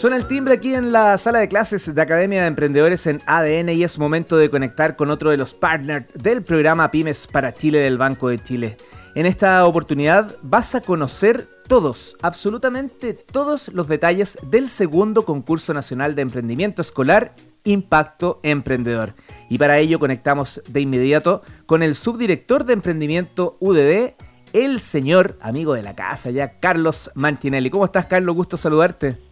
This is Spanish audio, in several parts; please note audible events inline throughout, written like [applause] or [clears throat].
Suena el timbre aquí en la sala de clases de Academia de Emprendedores en ADN y es momento de conectar con otro de los partners del programa Pymes para Chile del Banco de Chile. En esta oportunidad vas a conocer todos, absolutamente todos los detalles del segundo concurso nacional de emprendimiento escolar Impacto Emprendedor. Y para ello conectamos de inmediato con el subdirector de emprendimiento UDD, el señor amigo de la casa ya, Carlos Mantinelli. ¿Cómo estás, Carlos? Gusto saludarte.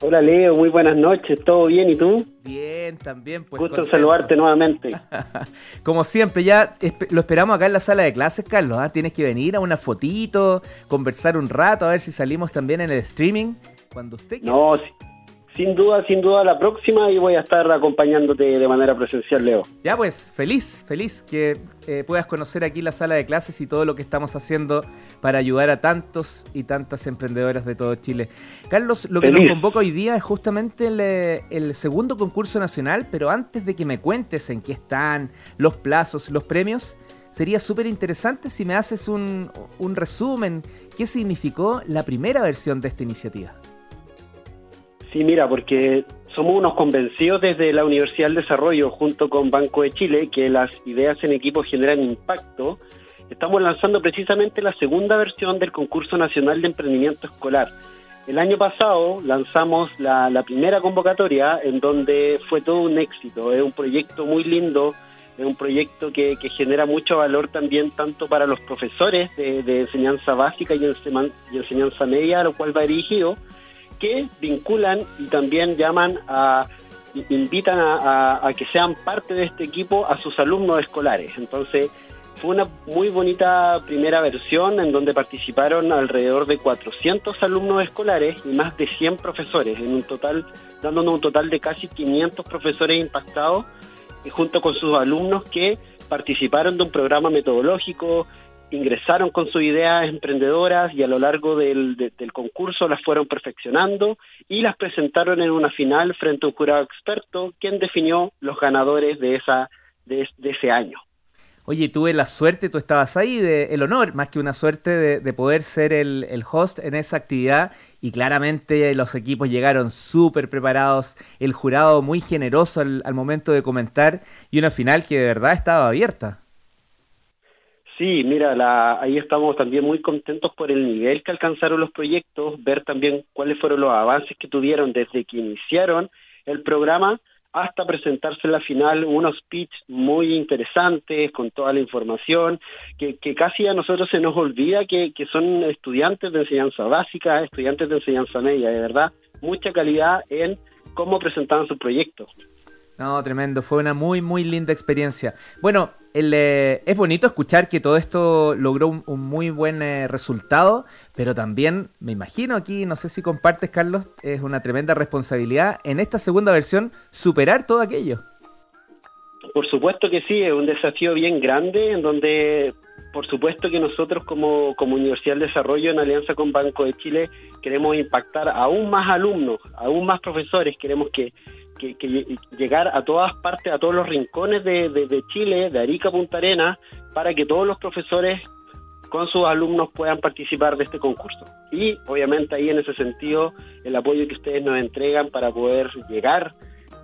Hola Leo, muy buenas noches, ¿todo bien y tú? Bien, también. Pues, Gusto saludarte nuevamente. [laughs] Como siempre, ya lo esperamos acá en la sala de clases, Carlos. ¿ah? Tienes que venir a una fotito, conversar un rato, a ver si salimos también en el streaming. Cuando usted quiera. No, sí. Sin duda, sin duda, la próxima y voy a estar acompañándote de manera presencial, Leo. Ya pues, feliz, feliz que eh, puedas conocer aquí la sala de clases y todo lo que estamos haciendo para ayudar a tantos y tantas emprendedoras de todo Chile. Carlos, lo que nos convoca hoy día es justamente el, eh, el, segundo concurso nacional, pero antes de que me cuentes en qué están, los plazos, los premios, sería súper interesante si me haces un, un resumen, qué significó la primera versión de esta iniciativa. Sí, mira, porque somos unos convencidos desde la Universidad del Desarrollo junto con Banco de Chile que las ideas en equipo generan impacto. Estamos lanzando precisamente la segunda versión del concurso nacional de emprendimiento escolar. El año pasado lanzamos la, primera convocatoria en donde fue todo un éxito. Es un proyecto muy lindo, es un proyecto que, genera mucho valor también tanto para los profesores de, enseñanza básica y enseñanza media, a lo cual va dirigido, que vinculan y también llaman a invitan a, que sean parte de este equipo a sus alumnos escolares. Entonces, fue una muy bonita primera versión en donde participaron alrededor de 400 alumnos escolares y más de 100 profesores, en un total, dándonos un total de casi 500 profesores impactados, y junto con sus alumnos que participaron de un programa metodológico, ingresaron con sus ideas emprendedoras y a lo largo del, concurso las fueron perfeccionando y las presentaron en una final frente a un jurado experto quien definió los ganadores de, esa, de, ese año. Oye, tuve la suerte, tú estabas ahí, de, el honor, más que una suerte de, poder ser el, host en esa actividad y claramente los equipos llegaron súper preparados, el jurado muy generoso al, al momento de comentar y una final que de verdad estaba abierta. Sí, mira, la, ahí estamos también muy contentos por el nivel que alcanzaron los proyectos, ver también cuáles fueron los avances que tuvieron desde que iniciaron el programa hasta presentarse en la final unos pitch muy interesantes con toda la información que, que casi a nosotros se nos olvida que, que son estudiantes de enseñanza básica, estudiantes de enseñanza media, de verdad, mucha calidad en cómo presentaban sus proyectos. No, tremendo, fue una muy, muy linda experiencia. Bueno, eh, es bonito escuchar que todo esto logró un, muy buen eh, resultado, pero también me imagino aquí, no sé si compartes, Carlos, es una tremenda responsabilidad en esta segunda versión superar todo aquello. Por supuesto que sí, es un desafío bien grande en donde, por supuesto que nosotros como, como Universidad del Desarrollo en alianza con Banco de Chile queremos impactar aún más alumnos, aún más profesores, queremos que que, llegar a todas partes, a todos los rincones de, Chile, de Arica Punta Arena, para que todos los profesores con sus alumnos puedan participar de este concurso. Y obviamente ahí en ese sentido el apoyo que ustedes nos entregan para poder llegar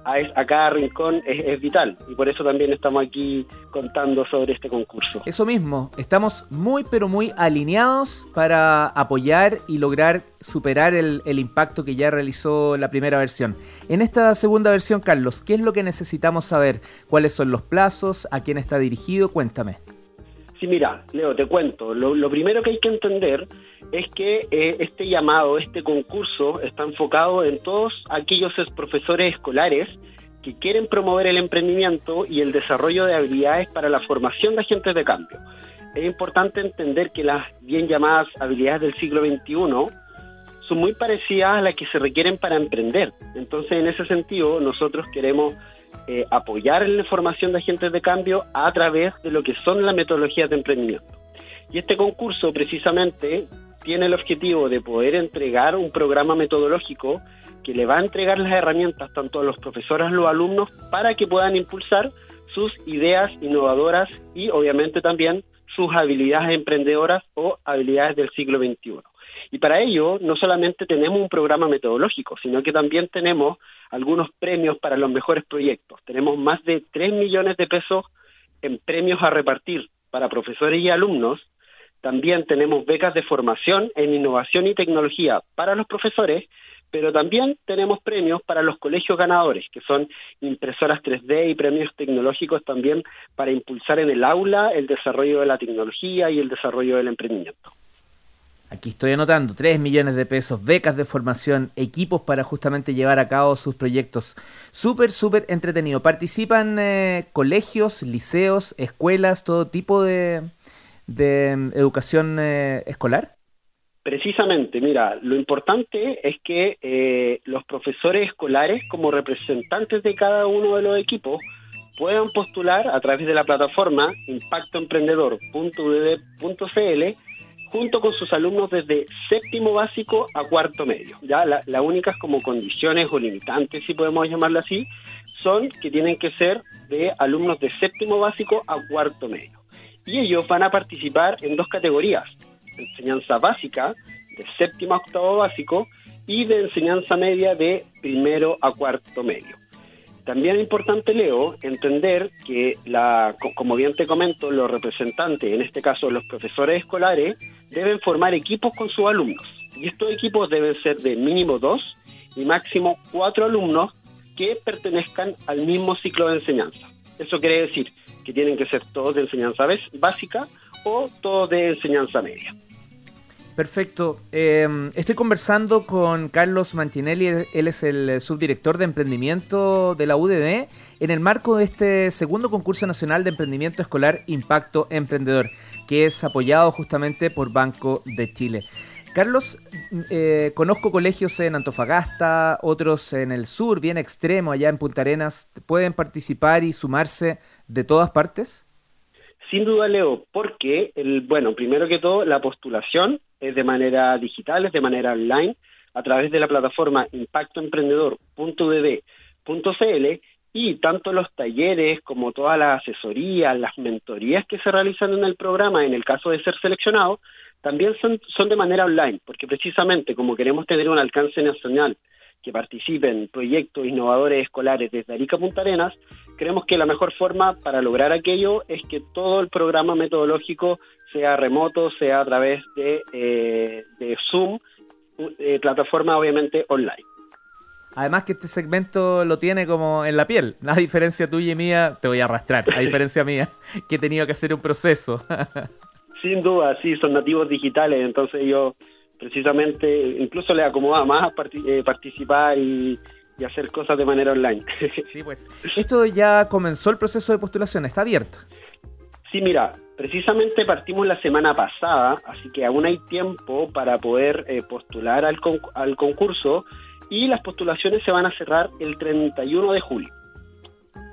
a, cada rincón es, vital y por eso también estamos aquí contando sobre este concurso. Eso mismo, estamos muy pero muy alineados para apoyar y lograr superar el, el impacto que ya realizó la primera versión. En esta segunda versión, Carlos, ¿qué es lo que necesitamos saber? ¿Cuáles son los plazos? ¿A quién está dirigido? Cuéntame. Sí, mira, Leo, te cuento. Lo, primero que hay que entender es que eh, este llamado, este concurso, está enfocado en todos aquellos profesores escolares que quieren promover el emprendimiento y el desarrollo de habilidades para la formación de agentes de cambio. Es importante entender que las bien llamadas habilidades del siglo XXI son muy parecidas a las que se requieren para emprender. Entonces, en ese sentido, nosotros queremos eh, apoyar en la formación de agentes de cambio a través de lo que son las metodologías de emprendimiento. Y este concurso precisamente tiene el objetivo de poder entregar un programa metodológico que le va a entregar las herramientas tanto a los profesores como a los alumnos para que puedan impulsar sus ideas innovadoras y obviamente también sus habilidades emprendedoras o habilidades del siglo XXI. Y para ello no solamente tenemos un programa metodológico, sino que también tenemos algunos premios para los mejores proyectos. Tenemos más de 3 millones de pesos en premios a repartir para profesores y alumnos. También tenemos becas de formación en innovación y tecnología para los profesores, pero también tenemos premios para los colegios ganadores, que son impresoras 3D y premios tecnológicos también para impulsar en el aula el desarrollo de la tecnología y el desarrollo del emprendimiento. Aquí estoy anotando 3 millones de pesos, becas de formación, equipos para justamente llevar a cabo sus proyectos. Súper, súper entretenido. Participan eh, colegios, liceos, escuelas, todo tipo de, mm, educación eh, escolar. Precisamente, mira, lo importante es que eh, los profesores escolares, como representantes de cada uno de los equipos, puedan postular a través de la plataforma impactoemprendedor.udb.cl junto con sus alumnos desde séptimo básico a cuarto medio. Ya las la únicas como condiciones o limitantes, si podemos llamarlo así, son que tienen que ser de alumnos de séptimo básico a cuarto medio. Y ellos van a participar en dos categorías, enseñanza básica de séptimo a octavo básico y de enseñanza media de primero a cuarto medio. También es importante, Leo, entender que, la, como bien te comento, los representantes, en este caso los profesores escolares, deben formar equipos con sus alumnos. Y estos equipos deben ser de mínimo dos y máximo cuatro alumnos que pertenezcan al mismo ciclo de enseñanza. Eso quiere decir que tienen que ser todos de enseñanza básica o todos de enseñanza media. Perfecto. Em, estoy conversando con Carlos Mantinelli, él es el subdirector de emprendimiento de la UDD, en el marco de este segundo concurso nacional de emprendimiento escolar Impacto Emprendedor, que es apoyado justamente por Banco de Chile. Carlos, eh, conozco colegios en Antofagasta, otros en el sur, bien extremo, allá en Punta Arenas. ¿Pueden participar y sumarse de todas partes? Sin duda, Leo, porque, el, bueno, primero que todo, la postulación de manera digital, es de manera online, a través de la plataforma impactoemprendedor.udb.cl y tanto los talleres como todas las asesorías, las mentorías que se realizan en el programa, en el caso de ser seleccionado, también son, son de manera online, porque precisamente como queremos tener un alcance nacional que participen proyectos innovadores escolares desde Arica Punta Arenas, creemos que la mejor forma para lograr aquello es que todo el programa metodológico sea remoto, sea a través de, eh, de Zoom, eh, plataforma obviamente online. Además que este segmento lo tiene como en la piel. A diferencia tuya y mía, te voy a arrastrar. A diferencia [laughs] mía, que he tenido que hacer un proceso. [laughs] Sin duda, sí, son nativos digitales. Entonces yo precisamente incluso le acomoda más eh, participar y, y hacer cosas de manera online. [laughs] Sí, pues. Esto ya comenzó el proceso de postulación, está abierto. Sí, mira, precisamente partimos la semana pasada, así que aún hay tiempo para poder eh, postular al, al concurso y las postulaciones se van a cerrar el 31 de julio.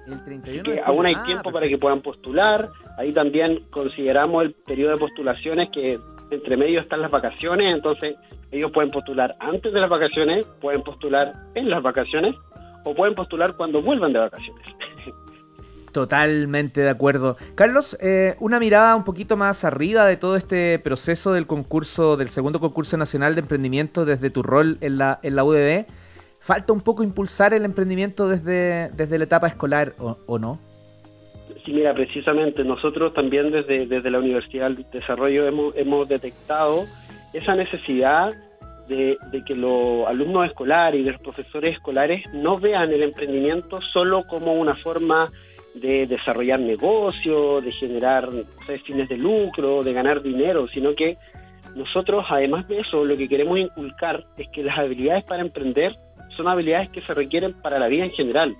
El 31 que aún hay ah, tiempo para que puedan postular. Ahí también consideramos el periodo de postulaciones que entre medio están las vacaciones, entonces ellos pueden postular antes de las vacaciones, pueden postular en las vacaciones o pueden postular cuando vuelvan de vacaciones. Totalmente de acuerdo. Carlos, eh, una mirada un poquito más arriba de todo este proceso del concurso, del segundo concurso nacional de emprendimiento desde tu rol en la, en la UDD. ¿Falta un poco impulsar el emprendimiento desde, desde la etapa escolar o, no? Sí, mira, precisamente nosotros también desde, desde la Universidad del Desarrollo hemos, hemos detectado esa necesidad de, de, que los alumnos escolares y los profesores escolares no vean el emprendimiento solo como una forma de desarrollar negocios, de generar fines de lucro, de ganar dinero, sino que nosotros, además de eso, lo que queremos inculcar es que las habilidades para emprender son habilidades que se requieren para la vida en general.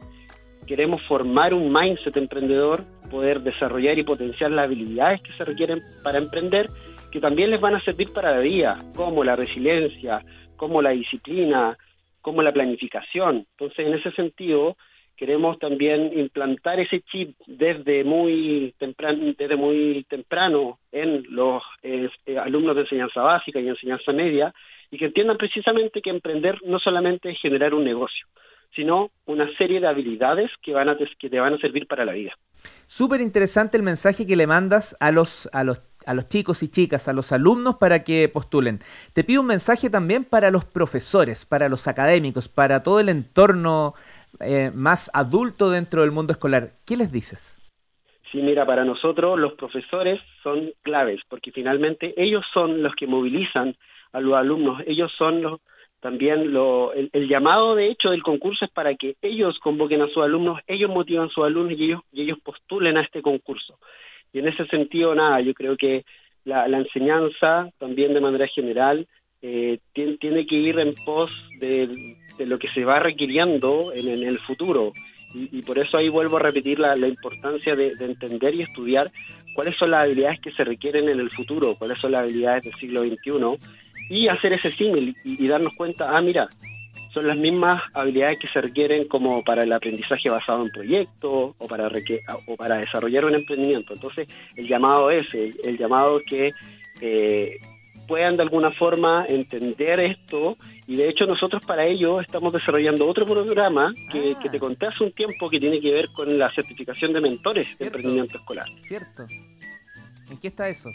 Queremos formar un mindset emprendedor, poder desarrollar y potenciar las habilidades que se requieren para emprender, que también les van a servir para la vida, como la resiliencia, como la disciplina, como la planificación. Entonces, en ese sentido, queremos también implantar ese chip desde muy temprano, desde muy temprano en los eh, alumnos de enseñanza básica y enseñanza media y que entiendan precisamente que emprender no solamente es generar un negocio, sino una serie de habilidades que van a que te van a servir para la vida. Súper interesante el mensaje que le mandas a los a los a los chicos y chicas, a los alumnos para que postulen. Te pido un mensaje también para los profesores, para los académicos, para todo el entorno eh, más adulto dentro del mundo escolar. ¿Qué les dices? Sí, mira, para nosotros los profesores son claves, porque finalmente ellos son los que movilizan a los alumnos, ellos son los, también lo, el, llamado de hecho del concurso es para que ellos convoquen a sus alumnos, ellos motivan a sus alumnos y ellos, y ellos postulen a este concurso. Y en ese sentido, nada, yo creo que la, enseñanza también de manera general eh, tiene, que ir en pos de, lo que se va requiriendo en, el futuro. Y, por eso ahí vuelvo a repetir la, importancia de, entender y estudiar cuáles son las habilidades que se requieren en el futuro, cuáles son las habilidades del siglo XXI y hacer ese símil y, darnos cuenta, ah, mira, son las mismas habilidades que se requieren como para el aprendizaje basado en proyectos o para, o para desarrollar un emprendimiento. Entonces, el llamado es, el, llamado que eh, puedan de alguna forma entender esto y de hecho nosotros para ello estamos desarrollando otro programa que, te ah. conté hace un tiempo que tiene que ver con la certificación de mentores de emprendimiento escolar. Cierto. ¿En qué está eso?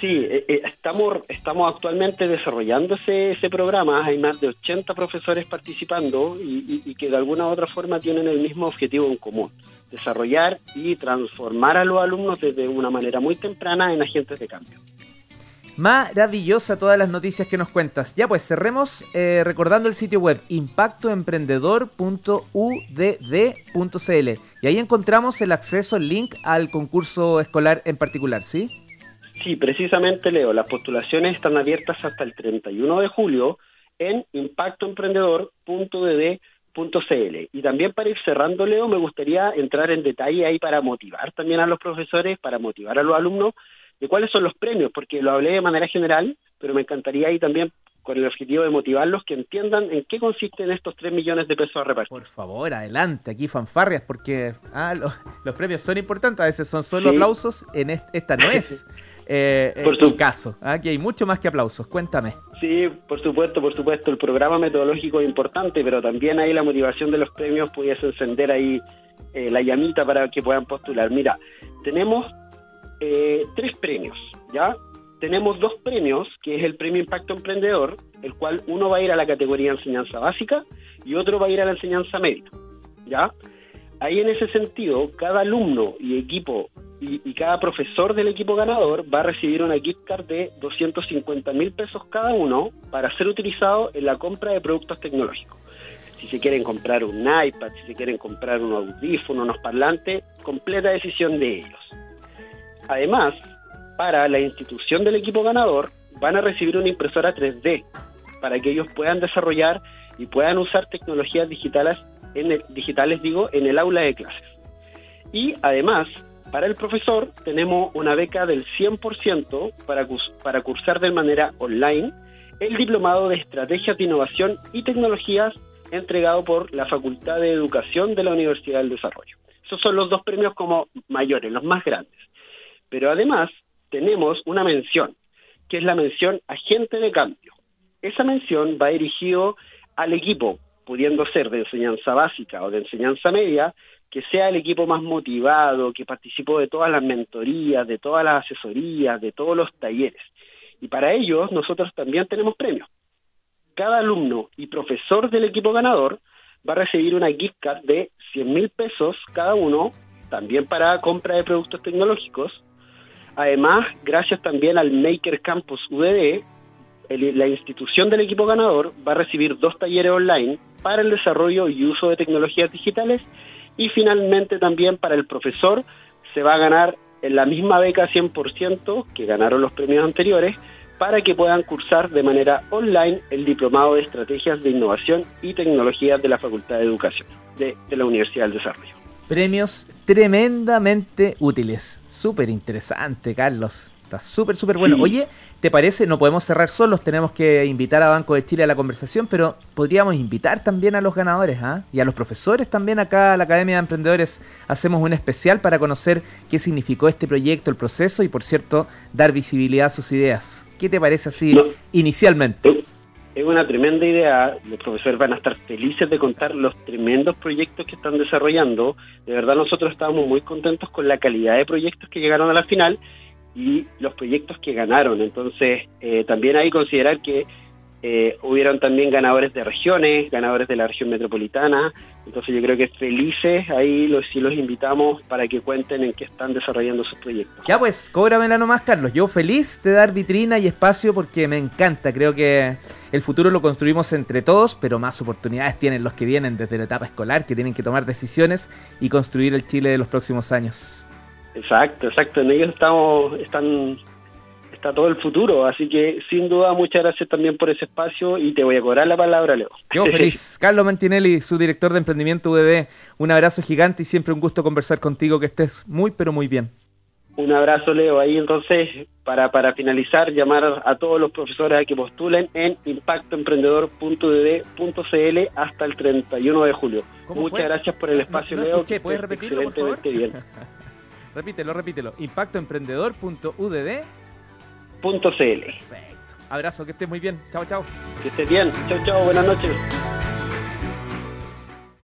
Sí, eh, eh, estamos, estamos actualmente desarrollando ese, ese programa. Hay más de 80 profesores participando y, que de alguna u otra forma tienen el mismo objetivo en común, desarrollar y transformar a los alumnos desde una manera muy temprana en agentes de cambio. Maravillosa todas las noticias que nos cuentas. Ya pues cerremos eh, recordando el sitio web impactoemprendedor.udd.cl y ahí encontramos el acceso, el link al concurso escolar en particular, ¿sí? Sí, precisamente, Leo, las postulaciones están abiertas hasta el 31 de julio en impactoemprendedor.dd.cl. Y también para ir cerrando, Leo, me gustaría entrar en detalle ahí para motivar también a los profesores, para motivar a los alumnos de cuáles son los premios, porque lo hablé de manera general, pero me encantaría ahí también con el objetivo de motivarlos que entiendan en qué consisten estos 3 millones de pesos a repartir. Por favor, adelante, aquí fanfarrias, porque ah, los, premios son importantes, a veces son solo aplausos, en esta no es [laughs] eh, el caso. Aquí hay mucho más que aplausos, cuéntame. Sí, por supuesto, por supuesto, el programa metodológico es importante, pero también ahí la motivación de los premios pudiese encender ahí eh, la llamita para que puedan postular. Mira, tenemos eh, tres premios, ¿ya? tenemos dos premios, que es el Premio Impacto Emprendedor, el cual uno va a ir a la categoría enseñanza básica y otro va a ir a la enseñanza media. ¿Ya? Ahí en ese sentido, cada alumno y equipo y, cada profesor del equipo ganador va a recibir una gift card de 250 mil pesos cada uno para ser utilizado en la compra de productos tecnológicos. Si se quieren comprar un iPad, si se quieren comprar un audífono, unos parlantes, completa decisión de ellos. Además, para la institución del equipo ganador van a recibir una impresora 3D para que ellos puedan desarrollar y puedan usar tecnologías digitales en digitales digo en el aula de clases. Y además, para el profesor tenemos una beca del 100% para, para cursar de manera online el diplomado de Estrategias de Innovación y Tecnologías entregado por la Facultad de Educación de la Universidad del Desarrollo. Esos son los dos premios como mayores, los más grandes. Pero además, tenemos una mención, que es la mención agente de cambio. Esa mención va dirigido al equipo, pudiendo ser de enseñanza básica o de enseñanza media, que sea el equipo más motivado, que participó de todas las mentorías, de todas las asesorías, de todos los talleres. Y para ellos nosotros también tenemos premios. Cada alumno y profesor del equipo ganador va a recibir una gift card de 100 mil pesos cada uno, también para compra de productos tecnológicos, Además, gracias también al Maker Campus UDD, la institución del equipo ganador va a recibir dos talleres online para el desarrollo y uso de tecnologías digitales y finalmente también para el profesor se va a ganar en la misma beca 100% que ganaron los premios anteriores para que puedan cursar de manera online el diplomado de estrategias de innovación y tecnologías de la Facultad de Educación de, de la Universidad del Desarrollo. Premios tremendamente útiles. Súper interesante, Carlos. Está súper, súper bueno. [clears throat] Oye, ¿te parece? No podemos cerrar solos, tenemos que invitar a Banco de Chile a la conversación, pero podríamos invitar también a los ganadores ¿ah? y a los profesores también acá a la Academia de Emprendedores. Hacemos un especial para conocer qué significó este proyecto, el proceso y, por cierto, dar visibilidad a sus ideas. ¿Qué te parece así inicialmente? Es una tremenda idea. Los profesores van a estar felices de contar los tremendos proyectos que están desarrollando. De verdad nosotros estábamos muy contentos con la calidad de proyectos que llegaron a la final y los proyectos que ganaron. Entonces, eh, también hay que considerar que eh, hubieron también ganadores de regiones, ganadores de la región metropolitana. Entonces yo creo que felices ahí los sí los invitamos para que cuenten en qué están desarrollando sus proyectos. Ya pues, cóbramela nomás, Carlos. Yo feliz de dar vitrina y espacio porque me encanta. Creo que el futuro lo construimos entre todos, pero más oportunidades tienen los que vienen desde la etapa escolar, que tienen que tomar decisiones y construir el Chile de los próximos años. Exacto, exacto. En ellos estamos, están está todo el futuro. Así que, sin duda, muchas gracias también por ese espacio y te voy a cobrar la palabra, Leo. Yo [laughs] feliz. Carlos Mantinelli, su director de emprendimiento UDD, un abrazo gigante y siempre un gusto conversar contigo. Que estés muy, pero muy bien. Un abrazo, Leo. Ahí entonces, para, para finalizar, llamar a todos los profesores a que postulen en impactoemprendedor.ud.cl hasta el 31 de julio. Muchas gracias por el espacio, Leo. ¿Puedes repetirlo, por favor? Bien. [laughs] repítelo, repítelo. impactoemprendedor.udd Perfecto. Abrazo, que estés muy bien. Chao, chao. Que estés bien. Chao, chao. Buenas noches.